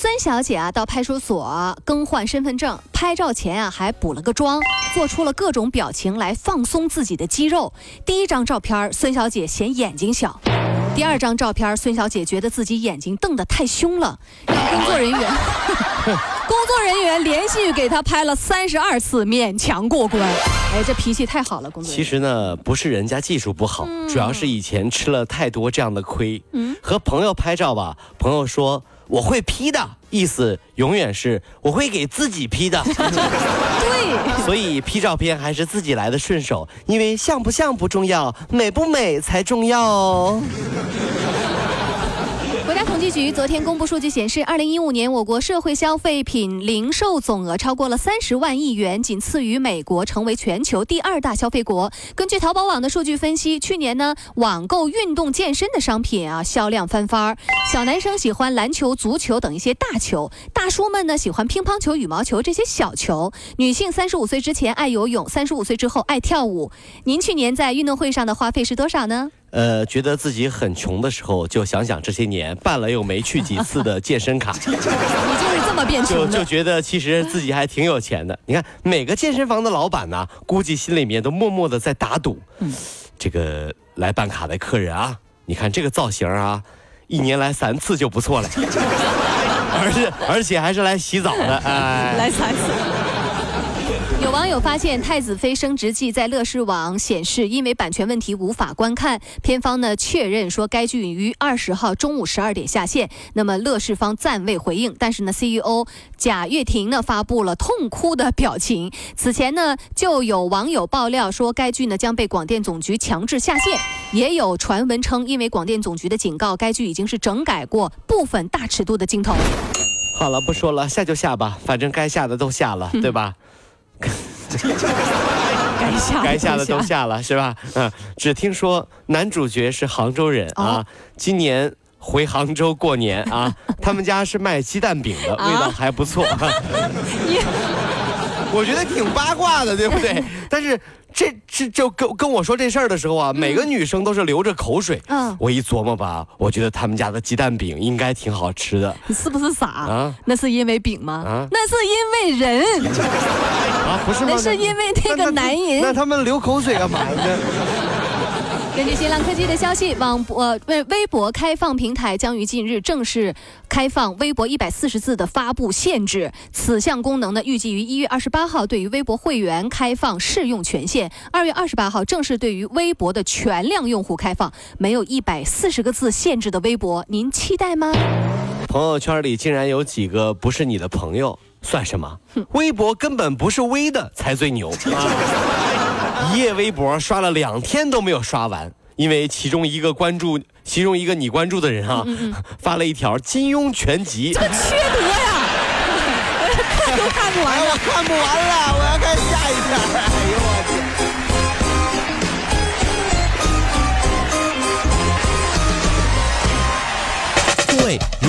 孙小姐啊，到派出所更换身份证，拍照前啊还补了个妆，做出了各种表情来放松自己的肌肉。第一张照片，孙小姐嫌眼睛小；第二张照片，孙小姐觉得自己眼睛瞪得太凶了，让工作人员 工作人员连续给她拍了三十二次，勉强过关。哎，这脾气太好了，工作人员。其实呢，不是人家技术不好，主要是以前吃了太多这样的亏。嗯和朋友拍照吧，朋友说我会 P 的，意思永远是我会给自己 P 的。对。所以 P 照片还是自己来的顺手，因为像不像不重要，美不美才重要哦。国家统计局昨天公布数据显示，二零一五年我国社会消费品零售总额超过了三十万亿元，仅次于美国，成为全球第二大消费国。根据淘宝网的数据分析，去年呢，网购运动健身的商品啊销量翻番儿。小男生喜欢篮球、足球等一些大球，大叔们呢喜欢乒乓球、羽毛球这些小球。女性三十五岁之前爱游泳，三十五岁之后爱跳舞。您去年在运动会上的花费是多少呢？呃，觉得自己很穷的时候，就想想这些年办了又没去几次的健身卡，你就是这么变就穷的。就觉得其实自己还挺有钱的。你看每个健身房的老板呢，估计心里面都默默的在打赌，嗯这个来办卡的客人啊，你看这个造型啊，一年来三次就不错了，而且而且还是来洗澡的，哎，来三次。有网友发现《太子妃升职记》在乐视网显示，因为版权问题无法观看。片方呢确认说该剧于二十号中午十二点下线。那么乐视方暂未回应，但是呢，CEO 贾跃亭呢发布了痛哭的表情。此前呢就有网友爆料说该剧呢将被广电总局强制下线，也有传闻称因为广电总局的警告，该剧已经是整改过部分大尺度的镜头。好了，不说了，下就下吧，反正该下的都下了，对吧？该下该下的都下了，是吧？嗯，只听说男主角是杭州人啊哦，今年。回杭州过年啊，他们家是卖鸡蛋饼的，啊 味道还不错。你我觉得挺八卦的，对不对？但是这这就跟跟我说这事儿的时候啊，每个女生都是流着口水。嗯我一琢磨吧，我觉得他们家的鸡蛋饼应该挺好吃的你是不是傻？啊那是因为饼吗？啊那是因为人，啊，不是吗？那是因为那个男人那他们流口水干嘛呢？根据新浪科技的消息，网博呃微微博开放平台将于近日正式开放微博一百四十字的发布限制。此项功能呢，预计于一月二十八号对于微博会员开放试用权限，二月二十八号正式对于微博的全量用户开放。没有一百四十个字限制的微博，您期待吗？朋友圈里竟然有几个不是你的朋友，算什么？微博根本不是微的才最牛啊！一夜微博刷了两天都没有刷完，因为其中一个关注，其中一个你关注的人啊，发了一条金庸全集，这缺德呀！看都看不完我。看不完了，我要看下一篇。哎呦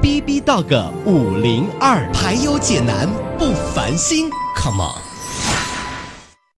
B B Dog 五零二，排忧解难不烦心，Come on。